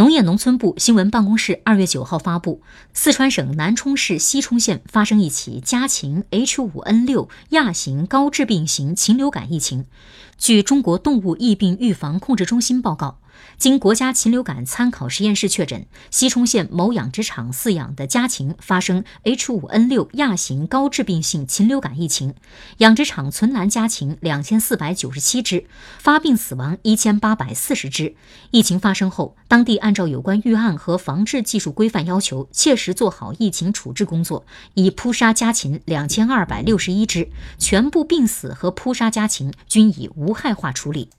农业农村部新闻办公室二月九号发布，四川省南充市西充县发生一起家禽 H5N6 亚型高致病型禽流感疫情。据中国动物疫病预防控制中心报告。经国家禽流感参考实验室确诊，西充县某养殖场饲养的家禽发生 H5N6 亚型高致病性禽流感疫情，养殖场存栏家禽两千四百九十七只，发病死亡一千八百四十只。疫情发生后，当地按照有关预案和防治技术规范要求，切实做好疫情处置工作，已扑杀家禽两千二百六十一只，全部病死和扑杀家禽均已无害化处理。